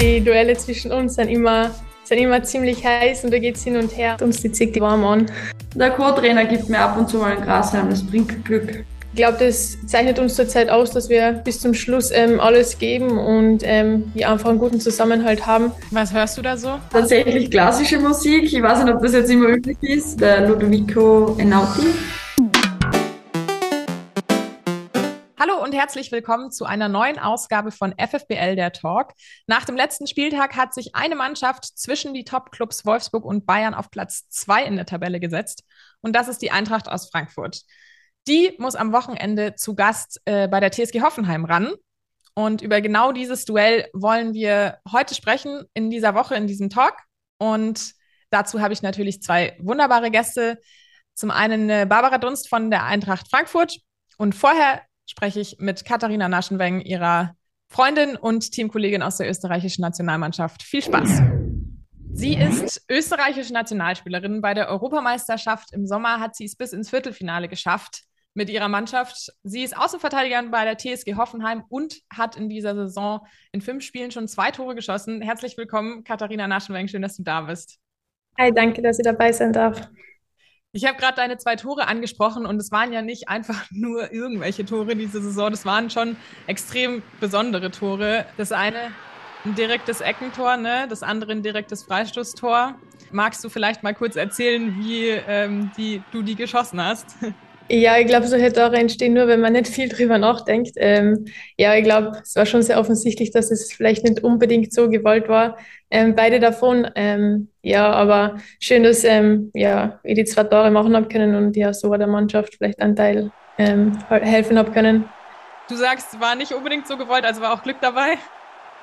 Die Duelle zwischen uns sind immer, sind immer ziemlich heiß und da geht es hin und her. Uns die zieht die warm an. Der Co-Trainer gibt mir ab und zu mal ein Grashalm, das bringt Glück. Ich glaube, das zeichnet uns zurzeit aus, dass wir bis zum Schluss ähm, alles geben und ähm, ja, einfach einen guten Zusammenhalt haben. Was hörst du da so? Tatsächlich klassische Musik. Ich weiß nicht, ob das jetzt immer üblich ist. Der Ludovico Enauti. Hallo und herzlich willkommen zu einer neuen Ausgabe von FFBL der Talk. Nach dem letzten Spieltag hat sich eine Mannschaft zwischen die Top-Clubs Wolfsburg und Bayern auf Platz zwei in der Tabelle gesetzt. Und das ist die Eintracht aus Frankfurt. Die muss am Wochenende zu Gast äh, bei der TSG Hoffenheim ran. Und über genau dieses Duell wollen wir heute sprechen in dieser Woche, in diesem Talk. Und dazu habe ich natürlich zwei wunderbare Gäste. Zum einen äh, Barbara Dunst von der Eintracht Frankfurt. Und vorher spreche ich mit Katharina Naschenweng, ihrer Freundin und Teamkollegin aus der österreichischen Nationalmannschaft. Viel Spaß! Sie ist österreichische Nationalspielerin. Bei der Europameisterschaft im Sommer hat sie es bis ins Viertelfinale geschafft mit ihrer Mannschaft. Sie ist Außenverteidigerin bei der TSG Hoffenheim und hat in dieser Saison in fünf Spielen schon zwei Tore geschossen. Herzlich willkommen, Katharina Naschenweng. Schön, dass du da bist. Hi, danke, dass ich dabei sein darf. Ich habe gerade deine zwei Tore angesprochen und es waren ja nicht einfach nur irgendwelche Tore diese Saison, das waren schon extrem besondere Tore. Das eine ein direktes Eckentor, ne? das andere ein direktes Freistoßtor. Magst du vielleicht mal kurz erzählen, wie ähm, die, du die geschossen hast? Ja, ich glaube, solche Tore entstehen nur, wenn man nicht viel drüber nachdenkt. Ähm, ja, ich glaube, es war schon sehr offensichtlich, dass es vielleicht nicht unbedingt so gewollt war. Ähm, beide davon. Ähm, ja, aber schön, dass ähm, ja, ich die zwei Tore machen habe können und ja, so der Mannschaft vielleicht einen Teil ähm, helfen habe können. Du sagst, war nicht unbedingt so gewollt, also war auch Glück dabei?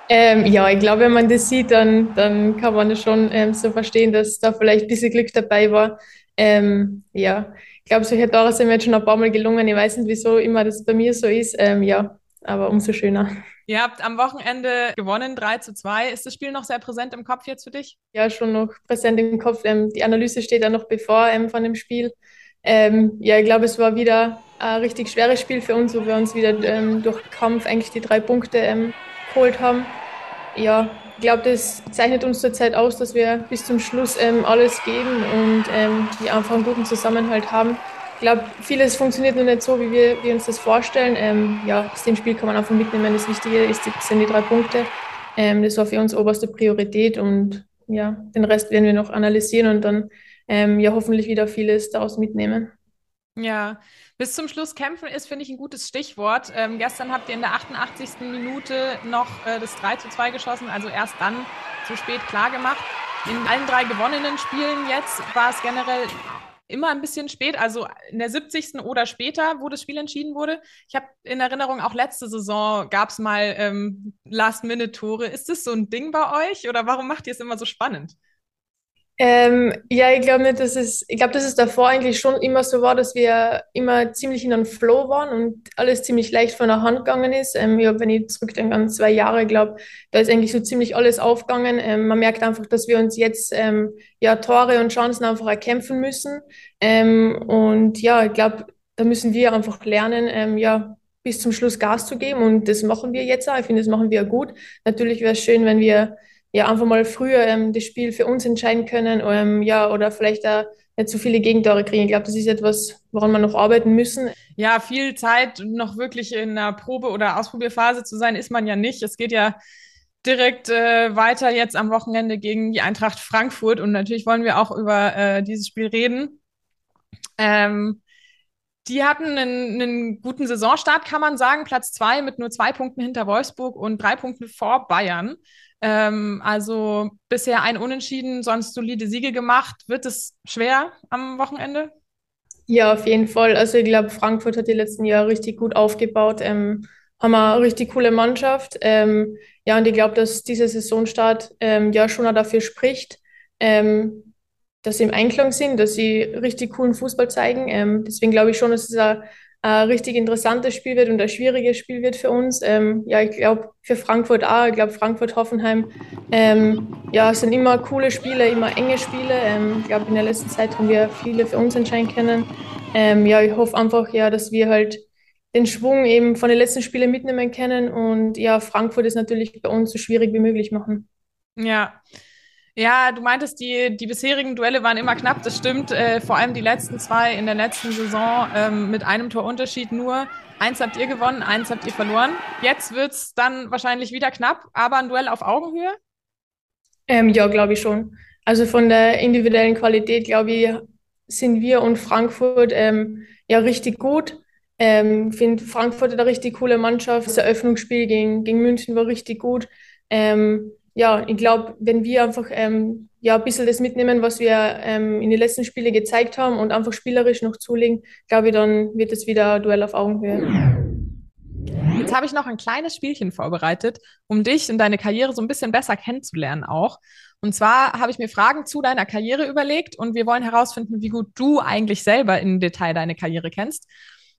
Ähm, ja, ich glaube, wenn man das sieht, dann, dann kann man das schon so verstehen, dass da vielleicht ein bisschen Glück dabei war. ja, ich glaube, solche Tore sind mir jetzt schon ein paar Mal gelungen. Ich weiß nicht, wieso immer das bei mir so ist. Ähm, ja, aber umso schöner. Ihr habt am Wochenende gewonnen, 3 zu 2. Ist das Spiel noch sehr präsent im Kopf jetzt für dich? Ja, schon noch präsent im Kopf. Ähm, die Analyse steht ja noch bevor ähm, von dem Spiel. Ähm, ja, ich glaube, es war wieder ein richtig schweres Spiel für uns, wo wir uns wieder ähm, durch Kampf eigentlich die drei Punkte ähm, geholt haben. Ja, ich glaube, das zeichnet uns zurzeit aus, dass wir bis zum Schluss ähm, alles geben und ähm, ja, einfach einen guten Zusammenhalt haben. Ich glaube, vieles funktioniert noch nicht so, wie wir, wir uns das vorstellen. Ähm, ja, aus dem Spiel kann man einfach mitnehmen. Das Wichtige ist, sind die drei Punkte. Ähm, das war für uns oberste Priorität und ja, den Rest werden wir noch analysieren und dann ähm, ja hoffentlich wieder vieles daraus mitnehmen. Ja, bis zum Schluss kämpfen ist, finde ich, ein gutes Stichwort. Ähm, gestern habt ihr in der 88. Minute noch äh, das 3 zu 2 geschossen, also erst dann zu spät klar gemacht. In allen drei gewonnenen Spielen jetzt war es generell immer ein bisschen spät, also in der 70. oder später, wo das Spiel entschieden wurde. Ich habe in Erinnerung, auch letzte Saison gab es mal ähm, Last-Minute-Tore. Ist das so ein Ding bei euch oder warum macht ihr es immer so spannend? Ähm, ja, ich glaube nicht, dass es, ich glaube, dass es davor eigentlich schon immer so war, dass wir immer ziemlich in einem Flow waren und alles ziemlich leicht von der Hand gegangen ist. Ähm, ja, wenn ich zurückdenke an zwei Jahre, glaube da ist eigentlich so ziemlich alles aufgegangen. Ähm, man merkt einfach, dass wir uns jetzt ähm, ja Tore und Chancen einfach erkämpfen müssen. Ähm, und ja, ich glaube, da müssen wir einfach lernen, ähm, ja, bis zum Schluss Gas zu geben und das machen wir jetzt auch. Ich finde, das machen wir gut. Natürlich wäre es schön, wenn wir ja einfach mal früher ähm, das Spiel für uns entscheiden können, ähm, ja, oder vielleicht da nicht so viele Gegentore kriegen. Ich glaube, das ist etwas, woran wir noch arbeiten müssen. Ja, viel Zeit noch wirklich in einer Probe- oder Ausprobierphase zu sein, ist man ja nicht. Es geht ja direkt äh, weiter jetzt am Wochenende gegen die Eintracht Frankfurt und natürlich wollen wir auch über äh, dieses Spiel reden. Ähm, die hatten einen, einen, guten Saisonstart, kann man sagen. Platz zwei mit nur zwei Punkten hinter Wolfsburg und drei Punkten vor Bayern. Ähm, also bisher ein Unentschieden, sonst solide Siege gemacht. Wird es schwer am Wochenende? Ja, auf jeden Fall. Also ich glaube, Frankfurt hat die letzten Jahre richtig gut aufgebaut. Ähm, haben eine richtig coole Mannschaft. Ähm, ja, und ich glaube, dass dieser Saisonstart ähm, ja schon auch dafür spricht, ähm, dass sie im Einklang sind, dass sie richtig coolen Fußball zeigen. Ähm, deswegen glaube ich schon, dass es ein ein richtig interessantes Spiel wird und ein schwieriges Spiel wird für uns. Ähm, ja, ich glaube für Frankfurt auch. Ich glaube Frankfurt, Hoffenheim, ähm, ja, sind immer coole Spiele, immer enge Spiele. Ähm, ich glaube in der letzten Zeit haben wir viele für uns entscheiden können. Ähm, ja, ich hoffe einfach, ja, dass wir halt den Schwung eben von den letzten Spielen mitnehmen können und ja, Frankfurt ist natürlich bei uns so schwierig wie möglich machen. Ja. Ja, du meintest, die, die bisherigen Duelle waren immer knapp, das stimmt. Äh, vor allem die letzten zwei in der letzten Saison ähm, mit einem Torunterschied nur. Eins habt ihr gewonnen, eins habt ihr verloren. Jetzt wird es dann wahrscheinlich wieder knapp, aber ein Duell auf Augenhöhe? Ähm, ja, glaube ich schon. Also von der individuellen Qualität, glaube ich, sind wir und Frankfurt ähm, ja richtig gut. Ähm, finde Frankfurt eine richtig coole Mannschaft. Das Eröffnungsspiel gegen, gegen München war richtig gut. Ähm, ja, ich glaube, wenn wir einfach ähm, ja, ein bisschen das mitnehmen, was wir ähm, in den letzten Spielen gezeigt haben und einfach spielerisch noch zulegen, glaube ich, dann wird es wieder ein Duell auf Augenhöhe. Jetzt habe ich noch ein kleines Spielchen vorbereitet, um dich und deine Karriere so ein bisschen besser kennenzulernen auch. Und zwar habe ich mir Fragen zu deiner Karriere überlegt und wir wollen herausfinden, wie gut du eigentlich selber im Detail deine Karriere kennst.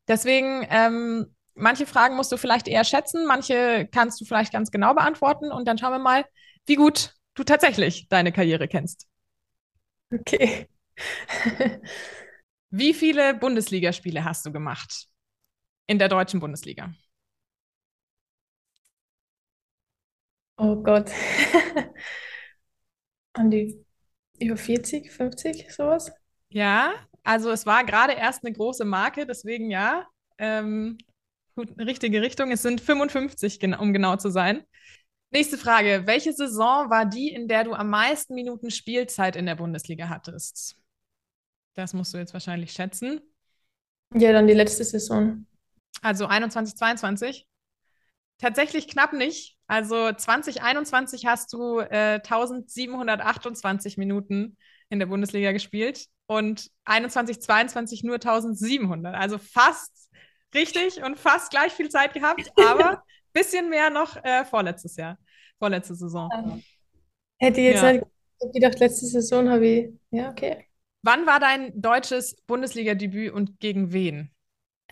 Deswegen ähm, manche Fragen musst du vielleicht eher schätzen, manche kannst du vielleicht ganz genau beantworten und dann schauen wir mal, wie gut du tatsächlich deine Karriere kennst. Okay. wie viele Bundesligaspiele hast du gemacht in der deutschen Bundesliga? Oh Gott. An die über 40, 50, sowas? Ja, also es war gerade erst eine große Marke, deswegen ja. Ähm, Gut, richtige Richtung. Es sind 55, um genau zu sein. Nächste Frage. Welche Saison war die, in der du am meisten Minuten Spielzeit in der Bundesliga hattest? Das musst du jetzt wahrscheinlich schätzen. Ja, dann die letzte Saison. Also 21, 22? Tatsächlich knapp nicht. Also 2021 hast du äh, 1728 Minuten in der Bundesliga gespielt und 21, 22 nur 1700. Also fast richtig und fast gleich viel Zeit gehabt, aber ein bisschen mehr noch äh, vorletztes Jahr, vorletzte Saison. Ja. Hätte ich jetzt ja. nicht gedacht, letzte Saison habe ich. Ja, okay. Wann war dein deutsches Bundesliga-Debüt und gegen wen?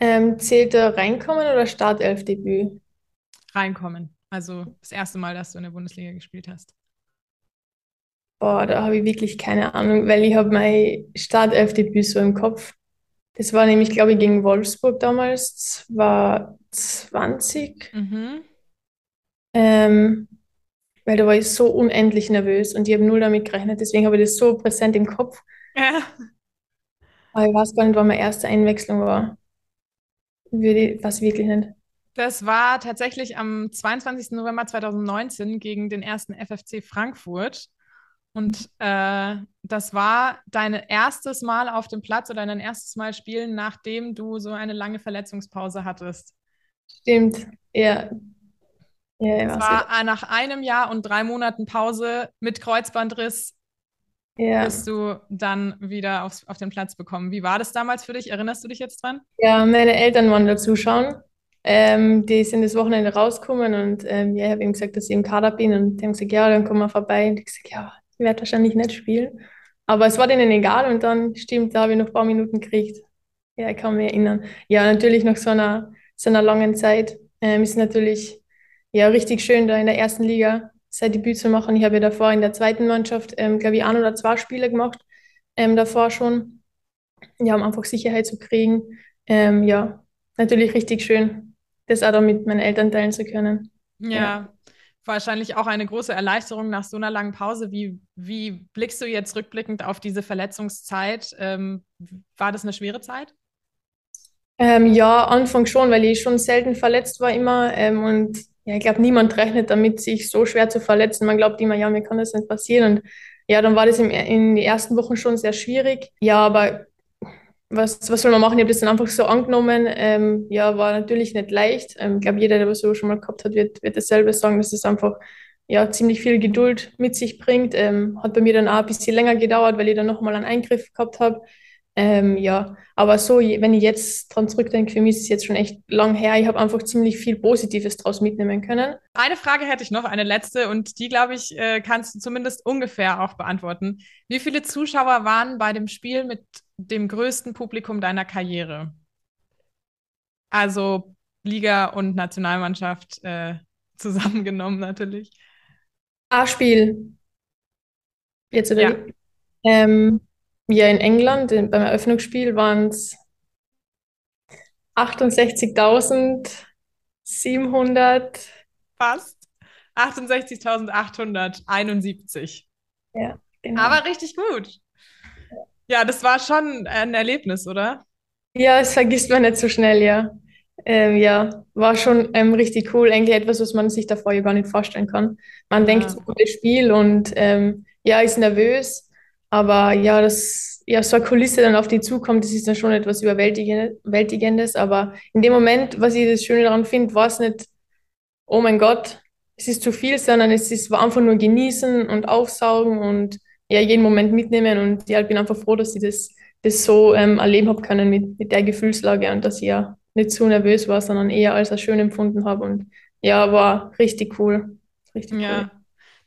Ähm, zählte Reinkommen oder Startelf-Debüt? Reinkommen. Also das erste Mal, dass du in der Bundesliga gespielt hast. Boah, da habe ich wirklich keine Ahnung, weil ich habe mein Startelf-Debüt so im Kopf. Das war nämlich, glaube ich, gegen Wolfsburg damals, war 20. Mhm. Ähm, weil da war ich so unendlich nervös und ich habe null damit gerechnet, deswegen habe ich das so präsent im Kopf. Ja. Aber ich weiß gar nicht, wann meine erste Einwechslung war. Würde was wirklich nicht. Das war tatsächlich am 22. November 2019 gegen den ersten FFC Frankfurt. Und äh, das war dein erstes Mal auf dem Platz oder dein erstes Mal spielen, nachdem du so eine lange Verletzungspause hattest. Stimmt, ja. Ja, ja das war ja. nach einem Jahr und drei Monaten Pause mit Kreuzbandriss ja. bist du dann wieder aufs, auf den Platz bekommen. Wie war das damals für dich? Erinnerst du dich jetzt dran? Ja, meine Eltern waren da zuschauen. Ähm, die sind das Wochenende rausgekommen und ähm, ja, ich habe ihm gesagt, dass ich im Kader bin und die haben gesagt, ja, dann komm mal vorbei. Und ich gesagt, ja, ich werde wahrscheinlich nicht spielen. Aber es war denen egal und dann, stimmt, da habe ich noch ein paar Minuten gekriegt. Ja, ich kann mich erinnern. Ja, natürlich nach so einer, so einer langen Zeit ähm, ist natürlich ja, richtig schön, da in der ersten Liga sein Debüt zu machen. Ich habe ja davor in der zweiten Mannschaft, ähm, glaube ich, ein oder zwei Spiele gemacht, ähm, davor schon. Ja, um einfach Sicherheit zu kriegen. Ähm, ja, natürlich richtig schön, das auch dann mit meinen Eltern teilen zu können. Ja, ja wahrscheinlich auch eine große Erleichterung nach so einer langen Pause. Wie, wie blickst du jetzt rückblickend auf diese Verletzungszeit? Ähm, war das eine schwere Zeit? Ähm, ja, Anfang schon, weil ich schon selten verletzt war immer. Ähm, und ja, ich glaube, niemand rechnet damit, sich so schwer zu verletzen. Man glaubt immer, ja, mir kann das nicht passieren. Und ja, dann war das im, in den ersten Wochen schon sehr schwierig. Ja, aber was, was soll man machen? Ich habe das dann einfach so angenommen. Ähm, ja, war natürlich nicht leicht. Ähm, ich glaube, jeder, der so schon mal gehabt hat, wird, wird dasselbe sagen, dass es einfach ja, ziemlich viel Geduld mit sich bringt. Ähm, hat bei mir dann auch ein bisschen länger gedauert, weil ich dann nochmal einen Eingriff gehabt habe. Ähm, ja, aber so, wenn ich jetzt dran zurückdenke, für mich ist es jetzt schon echt lang her. Ich habe einfach ziemlich viel Positives daraus mitnehmen können. Eine Frage hätte ich noch, eine letzte, und die, glaube ich, äh, kannst du zumindest ungefähr auch beantworten. Wie viele Zuschauer waren bei dem Spiel mit dem größten Publikum deiner Karriere? Also Liga und Nationalmannschaft äh, zusammengenommen natürlich. A-Spiel. Jetzt oder? Ja. Ähm, ja, in England beim Eröffnungsspiel waren es 68.700. Fast. 68.871. Ja, genau. Aber richtig gut. Ja, das war schon ein Erlebnis, oder? Ja, es vergisst man nicht so schnell, ja. Ähm, ja, war schon ähm, richtig cool. Eigentlich etwas, was man sich davor ja gar nicht vorstellen kann. Man denkt, es ist ein gutes Spiel und ähm, ja, ist nervös. Aber ja, das, ja, so eine Kulisse dann auf die zukommt, das ist dann schon etwas Überwältigendes. Aber in dem Moment, was ich das Schöne daran finde, war es nicht, oh mein Gott, es ist zu viel, sondern es ist, war einfach nur genießen und aufsaugen und ja, jeden Moment mitnehmen. Und ja, ich bin einfach froh, dass ich das, das so ähm, erleben habe können mit, mit der Gefühlslage und dass ich ja nicht zu nervös war, sondern eher als schön empfunden habe. Und ja, war richtig cool. Richtig ja, cool.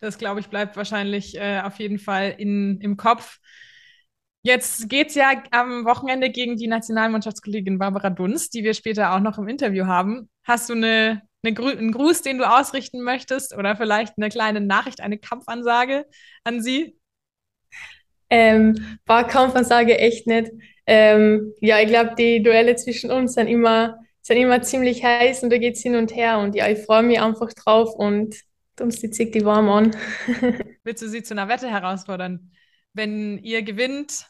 Das glaube ich bleibt wahrscheinlich äh, auf jeden Fall in, im Kopf. Jetzt geht es ja am Wochenende gegen die Nationalmannschaftskollegin Barbara Dunst, die wir später auch noch im Interview haben. Hast du eine, eine Gru einen Gruß, den du ausrichten möchtest oder vielleicht eine kleine Nachricht, eine Kampfansage an sie? Ähm, war Kampfansage echt nicht. Ähm, ja, ich glaube, die Duelle zwischen uns sind immer, sind immer ziemlich heiß und da geht es hin und her. Und ja, ich freue mich einfach drauf und uns die zieht die warm an. Willst du sie zu einer Wette herausfordern? Wenn ihr gewinnt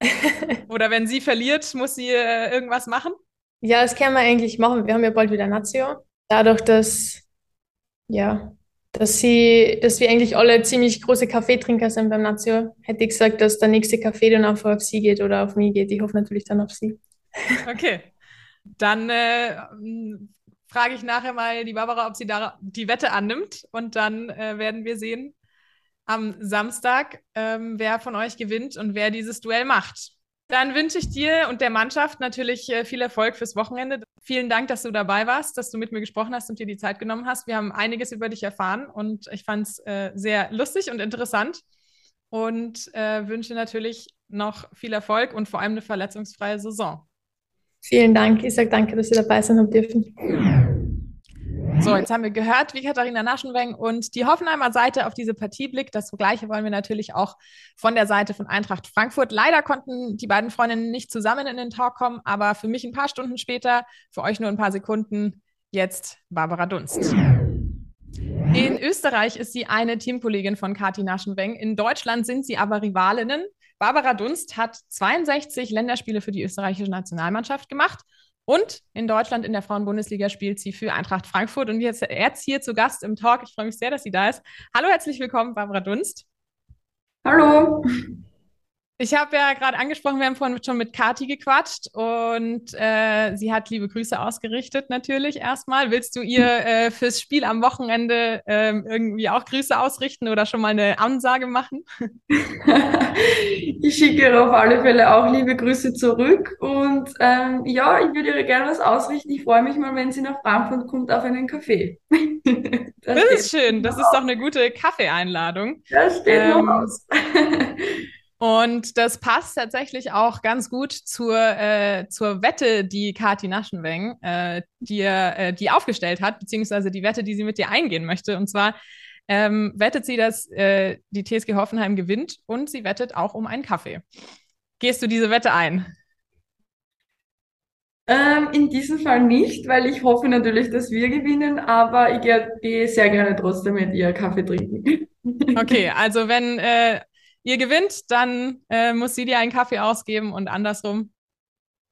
oder wenn sie verliert, muss sie äh, irgendwas machen? Ja, das können wir eigentlich machen. Wir haben ja bald wieder Nation. Dadurch, dass, ja, dass sie, dass wir eigentlich alle ziemlich große Kaffeetrinker sind beim Nazio, hätte ich gesagt, dass der nächste Kaffee dann einfach auf sie geht oder auf mich geht. Ich hoffe natürlich dann auf sie. Okay. Dann äh, frage ich nachher mal die Barbara, ob sie da die Wette annimmt und dann äh, werden wir sehen am Samstag, ähm, wer von euch gewinnt und wer dieses Duell macht. Dann wünsche ich dir und der Mannschaft natürlich äh, viel Erfolg fürs Wochenende. Vielen Dank, dass du dabei warst, dass du mit mir gesprochen hast und dir die Zeit genommen hast. Wir haben einiges über dich erfahren und ich fand es äh, sehr lustig und interessant und äh, wünsche natürlich noch viel Erfolg und vor allem eine verletzungsfreie Saison. Vielen Dank. Ich sage danke, dass Sie dabei sein haben dürfen. So, jetzt haben wir gehört, wie Katharina Naschenweng und die Hoffenheimer Seite auf diese Partie blickt. Das Gleiche wollen wir natürlich auch von der Seite von Eintracht Frankfurt. Leider konnten die beiden Freundinnen nicht zusammen in den Talk kommen, aber für mich ein paar Stunden später, für euch nur ein paar Sekunden, jetzt Barbara Dunst. In Österreich ist sie eine Teamkollegin von Kati Naschenweng. In Deutschland sind sie aber Rivalinnen. Barbara Dunst hat 62 Länderspiele für die österreichische Nationalmannschaft gemacht und in Deutschland in der Frauenbundesliga spielt sie für Eintracht Frankfurt. Und jetzt, jetzt hier zu Gast im Talk. Ich freue mich sehr, dass sie da ist. Hallo, herzlich willkommen, Barbara Dunst. Hallo. Ich habe ja gerade angesprochen, wir haben vorhin schon mit Kati gequatscht und äh, sie hat liebe Grüße ausgerichtet, natürlich erstmal. Willst du ihr äh, fürs Spiel am Wochenende äh, irgendwie auch Grüße ausrichten oder schon mal eine Ansage machen? ich schicke ihr auf alle Fälle auch liebe Grüße zurück und ähm, ja, ich würde ihr gerne was ausrichten. Ich freue mich mal, wenn sie nach Frankfurt kommt auf einen Kaffee. das, das ist schön, das ist doch eine gute Kaffeeeinladung. Das steht ähm, noch aus. Und das passt tatsächlich auch ganz gut zur, äh, zur Wette, die Kati Naschenweng äh, dir, äh, die aufgestellt hat, beziehungsweise die Wette, die sie mit dir eingehen möchte. Und zwar ähm, wettet sie, dass äh, die TSG Hoffenheim gewinnt und sie wettet auch um einen Kaffee. Gehst du diese Wette ein? Ähm, in diesem Fall nicht, weil ich hoffe natürlich, dass wir gewinnen, aber ich gehe sehr gerne trotzdem mit ihr Kaffee trinken. Okay, also wenn äh, ihr gewinnt, dann äh, muss sie dir einen Kaffee ausgeben und andersrum.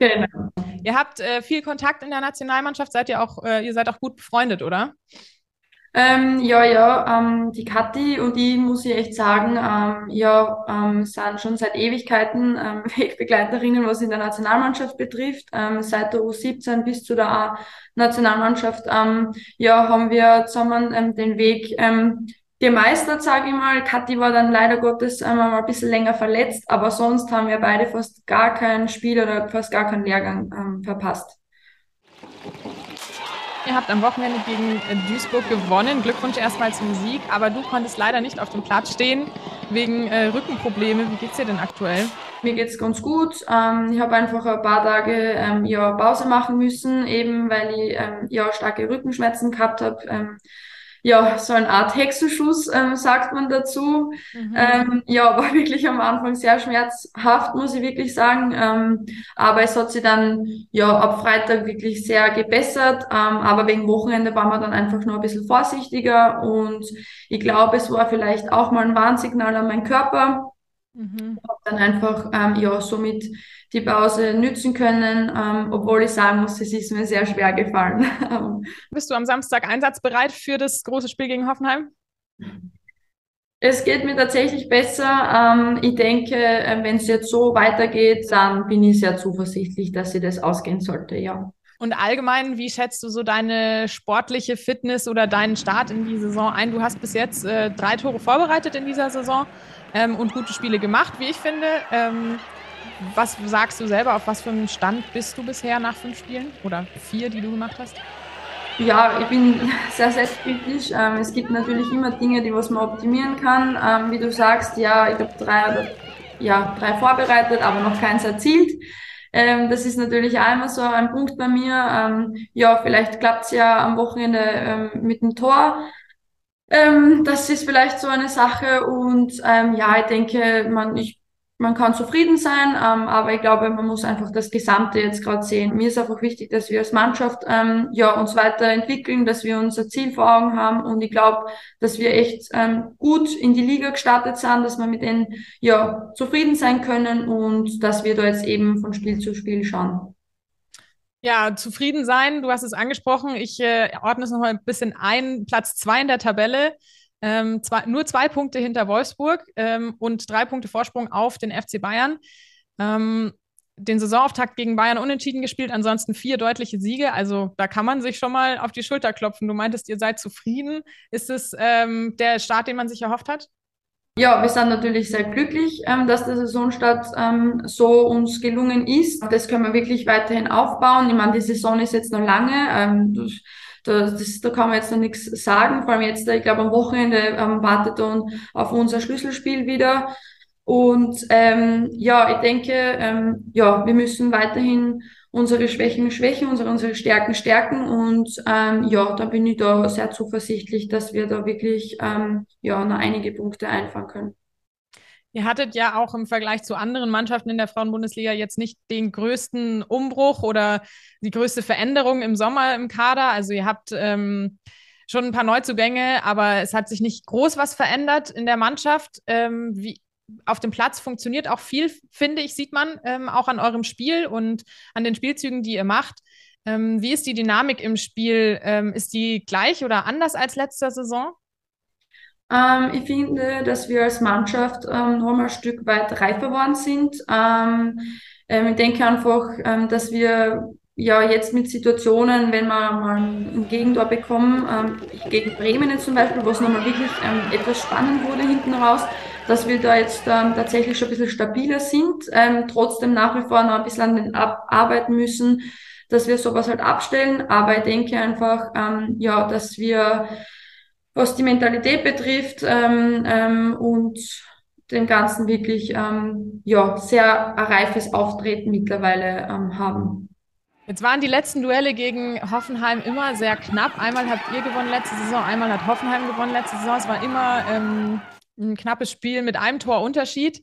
Genau. Ihr habt äh, viel Kontakt in der Nationalmannschaft, seid ihr auch, äh, ihr seid auch gut befreundet, oder? Ähm, ja, ja, ähm, die Kathi und ich muss ich echt sagen, ähm, ja, ähm, sind schon seit Ewigkeiten ähm, Wegbegleiterinnen, was in der Nationalmannschaft betrifft. Ähm, seit der U17 bis zu der A Nationalmannschaft, ähm, ja, haben wir zusammen ähm, den Weg ähm, gemeistert, sage ich mal. Kathi war dann leider Gottes einmal mal ein bisschen länger verletzt, aber sonst haben wir beide fast gar kein Spiel oder fast gar keinen Lehrgang ähm, verpasst. Ihr habt am Wochenende gegen äh, Duisburg gewonnen. Glückwunsch erstmal zum Sieg, aber du konntest leider nicht auf dem Platz stehen wegen äh, Rückenprobleme. Wie geht's dir denn aktuell? Mir geht's ganz gut. Ähm, ich habe einfach ein paar Tage ähm, ja, Pause machen müssen, eben weil ich ähm, ja starke Rückenschmerzen gehabt habe. Ähm, ja, so eine Art Hexenschuss, ähm, sagt man dazu. Mhm. Ähm, ja, war wirklich am Anfang sehr schmerzhaft, muss ich wirklich sagen. Ähm, aber es hat sich dann, ja, ab Freitag wirklich sehr gebessert. Ähm, aber wegen Wochenende waren wir dann einfach nur ein bisschen vorsichtiger. Und ich glaube, es war vielleicht auch mal ein Warnsignal an meinen Körper. Mhm. Hab dann einfach, ähm, ja, somit die Pause nützen können, ähm, obwohl ich sagen muss, es ist mir sehr schwer gefallen. Bist du am Samstag einsatzbereit für das große Spiel gegen Hoffenheim? Es geht mir tatsächlich besser. Ähm, ich denke, äh, wenn es jetzt so weitergeht, dann bin ich sehr zuversichtlich, dass sie das ausgehen sollte, ja. Und allgemein, wie schätzt du so deine sportliche Fitness oder deinen Start in die Saison ein? Du hast bis jetzt äh, drei Tore vorbereitet in dieser Saison ähm, und gute Spiele gemacht, wie ich finde. Ähm, was sagst du selber, auf was für einem Stand bist du bisher nach fünf Spielen oder vier, die du gemacht hast? Ja, ich bin sehr selbstkritisch. Ähm, es gibt natürlich immer Dinge, die was man optimieren kann. Ähm, wie du sagst, ja, ich habe drei, ja, drei vorbereitet, aber noch keins erzielt. Ähm, das ist natürlich auch immer so ein Punkt bei mir. Ähm, ja, vielleicht klappt's ja am Wochenende ähm, mit dem Tor. Ähm, das ist vielleicht so eine Sache. Und ähm, ja, ich denke, man, ich man kann zufrieden sein, ähm, aber ich glaube, man muss einfach das Gesamte jetzt gerade sehen. Mir ist einfach wichtig, dass wir als Mannschaft ähm, ja uns weiterentwickeln, dass wir unser Ziel vor Augen haben und ich glaube, dass wir echt ähm, gut in die Liga gestartet sind, dass wir mit denen ja zufrieden sein können und dass wir da jetzt eben von Spiel zu Spiel schauen. Ja, zufrieden sein, du hast es angesprochen. Ich äh, ordne es noch mal ein bisschen ein. Platz zwei in der Tabelle. Ähm, zwei, nur zwei Punkte hinter Wolfsburg ähm, und drei Punkte Vorsprung auf den FC Bayern. Ähm, den Saisonauftakt gegen Bayern unentschieden gespielt, ansonsten vier deutliche Siege. Also da kann man sich schon mal auf die Schulter klopfen. Du meintest, ihr seid zufrieden. Ist es ähm, der Start, den man sich erhofft hat? Ja, wir sind natürlich sehr glücklich, ähm, dass der Saisonstart ähm, so uns gelungen ist. Das können wir wirklich weiterhin aufbauen. Ich meine, die Saison ist jetzt noch lange. Ähm, da, das, da kann man jetzt noch nichts sagen. Vor allem jetzt, ich glaube, am Wochenende wartet dann auf unser Schlüsselspiel wieder. Und ähm, ja, ich denke, ähm, ja, wir müssen weiterhin unsere Schwächen schwächen, unsere, unsere Stärken stärken. Und ähm, ja, da bin ich da sehr zuversichtlich, dass wir da wirklich ähm, ja, noch einige Punkte einfahren können. Ihr hattet ja auch im Vergleich zu anderen Mannschaften in der Frauenbundesliga jetzt nicht den größten Umbruch oder die größte Veränderung im Sommer im Kader. Also ihr habt ähm, schon ein paar Neuzugänge, aber es hat sich nicht groß was verändert in der Mannschaft. Ähm, wie, auf dem Platz funktioniert auch viel, finde ich, sieht man ähm, auch an eurem Spiel und an den Spielzügen, die ihr macht. Ähm, wie ist die Dynamik im Spiel? Ähm, ist die gleich oder anders als letzter Saison? Ähm, ich finde, dass wir als Mannschaft ähm, noch mal ein Stück weit reifer geworden sind. Ähm, ähm, ich denke einfach, dass wir ja jetzt mit Situationen, wenn wir mal ein Gegentor bekommen, gegen Bremen zum Beispiel, wo es nochmal wirklich etwas spannend wurde hinten raus, dass wir da jetzt tatsächlich schon ein bisschen stabiler sind, trotzdem nach wie vor noch ein bisschen an den Ab arbeiten müssen, dass wir sowas halt abstellen. Aber ich denke einfach, ja, dass wir was die Mentalität betrifft ähm, ähm, und dem Ganzen wirklich ähm, ja, sehr reifes Auftreten mittlerweile ähm, haben. Jetzt waren die letzten Duelle gegen Hoffenheim immer sehr knapp. Einmal habt ihr gewonnen letzte Saison, einmal hat Hoffenheim gewonnen letzte Saison. Es war immer ähm, ein knappes Spiel mit einem Torunterschied.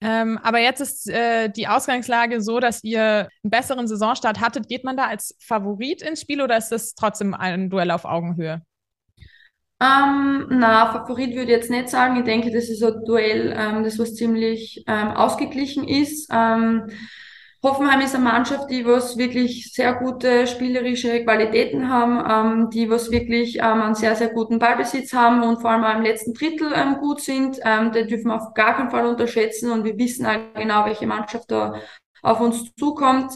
Ähm, aber jetzt ist äh, die Ausgangslage so, dass ihr einen besseren Saisonstart hattet. Geht man da als Favorit ins Spiel oder ist das trotzdem ein Duell auf Augenhöhe? Ähm, na, Favorit würde ich jetzt nicht sagen. Ich denke, das ist ein Duell, ähm, das was ziemlich ähm, ausgeglichen ist. Ähm, Hoffenheim ist eine Mannschaft, die was wirklich sehr gute spielerische Qualitäten haben, ähm, die was wirklich ähm, einen sehr, sehr guten Ballbesitz haben und vor allem auch im letzten Drittel ähm, gut sind. Ähm, den dürfen wir auf gar keinen Fall unterschätzen und wir wissen auch genau, welche Mannschaft da auf uns zukommt.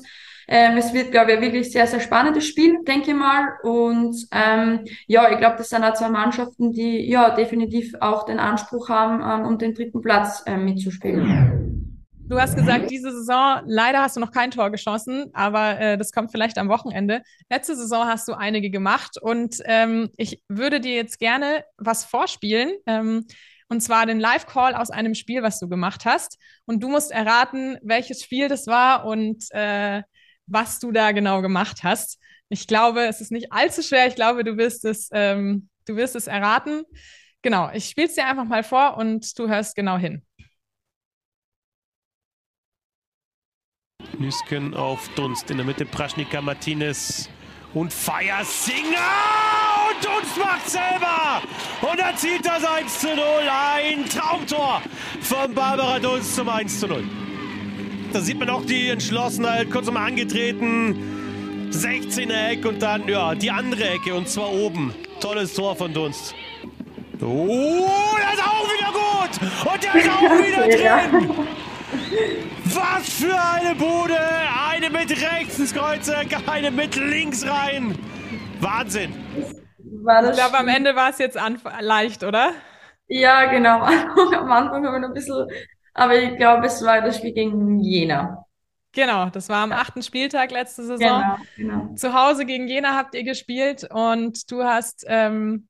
Ähm, es wird, glaube ich, ein wirklich sehr, sehr spannendes Spiel, denke ich mal. Und ähm, ja, ich glaube, das sind auch zwei Mannschaften, die ja definitiv auch den Anspruch haben, ähm, um den dritten Platz ähm, mitzuspielen. Du hast gesagt, diese Saison, leider hast du noch kein Tor geschossen, aber äh, das kommt vielleicht am Wochenende. Letzte Saison hast du einige gemacht und ähm, ich würde dir jetzt gerne was vorspielen. Ähm, und zwar den Live-Call aus einem Spiel, was du gemacht hast. Und du musst erraten, welches Spiel das war und äh, was du da genau gemacht hast. Ich glaube, es ist nicht allzu schwer. Ich glaube, du wirst es ähm, du wirst es erraten. Genau, ich spiele es dir einfach mal vor und du hörst genau hin. Nüsken auf Dunst. In der Mitte Praschnika Martinez und Feier Singer. Und Dunst macht selber. Und er zieht das 1 zu 0. Ein Traumtor von Barbara Dunst zum 1 zu 0. Da sieht man auch die Entschlossenheit, kurz mal angetreten. 16er Eck und dann, ja, die andere Ecke und zwar oben. Tolles Tor von Dunst. Oh, der ist auch wieder gut. Und der ist auch wieder drin. Was für eine Bude! Eine mit rechts ins Kreuzeck, eine mit links rein. Wahnsinn. ich glaube, am Ende war es jetzt leicht, oder? Ja, genau. Am Anfang haben wir noch ein bisschen, aber ich glaube, es war das Spiel gegen Jena. Genau, das war am achten Spieltag letzte Saison. Genau, genau. Zu Hause gegen Jena habt ihr gespielt und du hast ähm,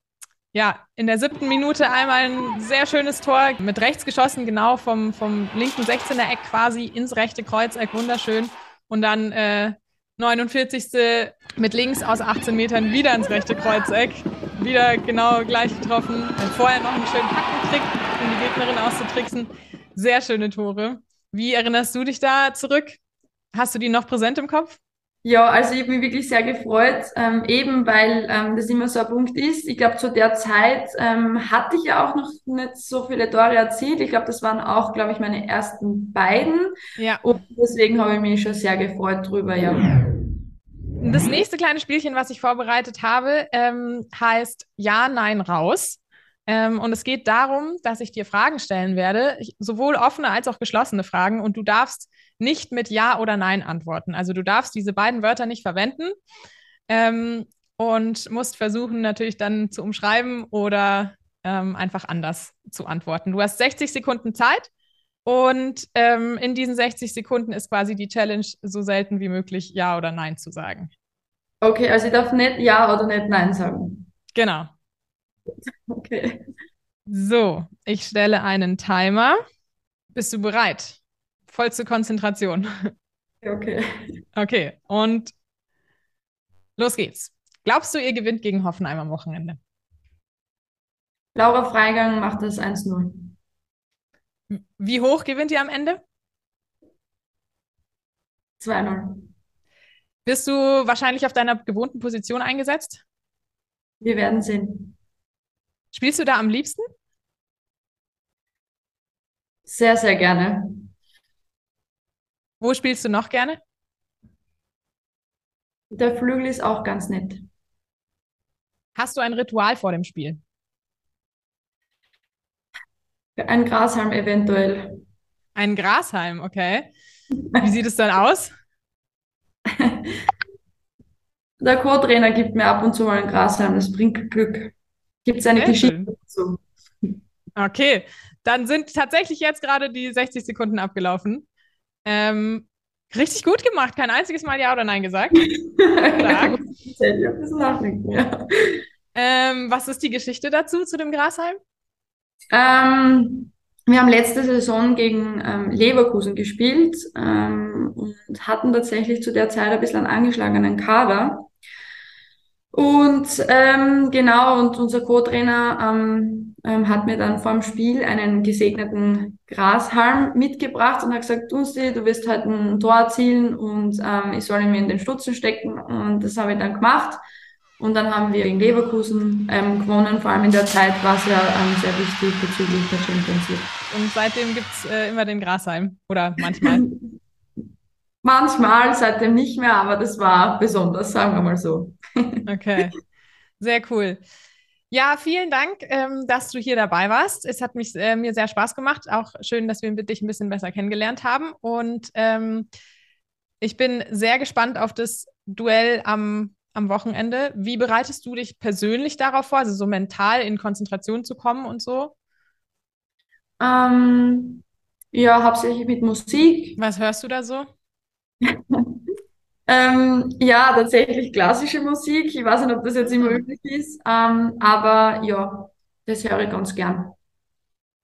ja, in der siebten Minute einmal ein sehr schönes Tor mit rechts geschossen, genau vom, vom linken 16er Eck quasi ins rechte Kreuzeck, wunderschön. Und dann äh, 49. mit links aus 18 Metern wieder ins rechte Kreuzeck. Wieder genau gleich getroffen. Vorher noch einen schönen Hackentrick, um die Gegnerin auszutricksen. Sehr schöne Tore. Wie erinnerst du dich da zurück? Hast du die noch präsent im Kopf? Ja, also ich habe mich wirklich sehr gefreut, ähm, eben weil ähm, das immer so ein Punkt ist. Ich glaube, zu der Zeit ähm, hatte ich ja auch noch nicht so viele Tore erzielt. Ich glaube, das waren auch, glaube ich, meine ersten beiden. Ja. Und deswegen habe ich mich schon sehr gefreut drüber, ja. Das nächste kleine Spielchen, was ich vorbereitet habe, ähm, heißt Ja, Nein, Raus. Ähm, und es geht darum, dass ich dir Fragen stellen werde, sowohl offene als auch geschlossene Fragen. Und du darfst nicht mit Ja oder Nein antworten. Also du darfst diese beiden Wörter nicht verwenden ähm, und musst versuchen natürlich dann zu umschreiben oder ähm, einfach anders zu antworten. Du hast 60 Sekunden Zeit und ähm, in diesen 60 Sekunden ist quasi die Challenge, so selten wie möglich Ja oder Nein zu sagen. Okay, also ich darf nicht Ja oder nicht Nein sagen. Genau. Okay. So, ich stelle einen Timer. Bist du bereit? vollste Konzentration. Okay. Okay, und los geht's. Glaubst du, ihr gewinnt gegen Hoffenheim am Wochenende? Laura Freigang macht das 1-0. Wie hoch gewinnt ihr am Ende? 2-0. Bist du wahrscheinlich auf deiner gewohnten Position eingesetzt? Wir werden sehen. Spielst du da am liebsten? Sehr, sehr gerne. Wo spielst du noch gerne? Der Flügel ist auch ganz nett. Hast du ein Ritual vor dem Spiel? Ein Grashalm eventuell. Ein Grashalm, okay. Wie sieht es dann aus? Der Co-Trainer gibt mir ab und zu mal ein Grashalm, das bringt Glück. Gibt es eine Sehr Geschichte schön. dazu? Okay, dann sind tatsächlich jetzt gerade die 60 Sekunden abgelaufen. Ähm, richtig gut gemacht. Kein einziges Mal Ja oder Nein gesagt. Stark. ja. ähm, was ist die Geschichte dazu, zu dem Grashalm? Ähm, wir haben letzte Saison gegen ähm, Leverkusen gespielt ähm, und hatten tatsächlich zu der Zeit ein bisschen einen angeschlagenen Kader. Und ähm, genau, und unser Co-Trainer ähm, ähm, hat mir dann vor dem Spiel einen gesegneten Grashalm mitgebracht und hat gesagt, Dunsti, du wirst halt ein Tor erzielen und ähm, ich soll ihn mir in den Stutzen stecken. Und das habe ich dann gemacht. Und dann haben wir gegen Leverkusen ähm, gewonnen. Vor allem in der Zeit war es ja ähm, sehr wichtig bezüglich der Champions League. Und seitdem gibt's äh, immer den Grashalm. Oder manchmal. manchmal, seitdem nicht mehr, aber das war besonders, sagen wir mal so. Okay, sehr cool. Ja, vielen Dank, ähm, dass du hier dabei warst. Es hat mich, äh, mir sehr Spaß gemacht. Auch schön, dass wir dich ein bisschen besser kennengelernt haben. Und ähm, ich bin sehr gespannt auf das Duell am, am Wochenende. Wie bereitest du dich persönlich darauf vor, also so mental in Konzentration zu kommen und so? Ähm, ja, hauptsächlich mit Musik. Was hörst du da so? Ähm, ja, tatsächlich klassische Musik. Ich weiß nicht, ob das jetzt immer üblich ist, ähm, aber ja, das höre ich ganz gern.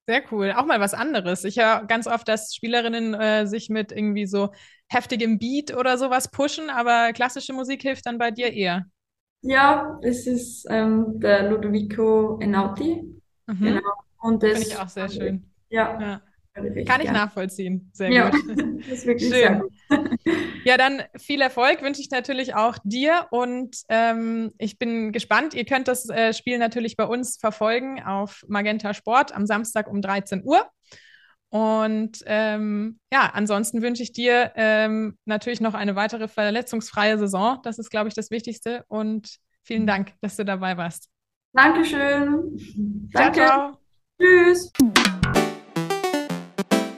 Sehr cool. Auch mal was anderes. Ich höre ganz oft, dass Spielerinnen äh, sich mit irgendwie so heftigem Beat oder sowas pushen, aber klassische Musik hilft dann bei dir eher. Ja, es ist ähm, der Ludovico Enauti. Mhm. Genau. Und das Finde ich auch sehr schön. Ja, Ja. Kann ich nachvollziehen. Sehr Ja, gut. das ist wirklich sehr Schön. gut. Ja, dann viel Erfolg wünsche ich natürlich auch dir und ähm, ich bin gespannt. Ihr könnt das äh, Spiel natürlich bei uns verfolgen auf Magenta Sport am Samstag um 13 Uhr. Und ähm, ja, ansonsten wünsche ich dir ähm, natürlich noch eine weitere verletzungsfreie Saison. Das ist, glaube ich, das Wichtigste. Und vielen Dank, dass du dabei warst. Dankeschön. Ciao, Danke. ciao. Tschüss.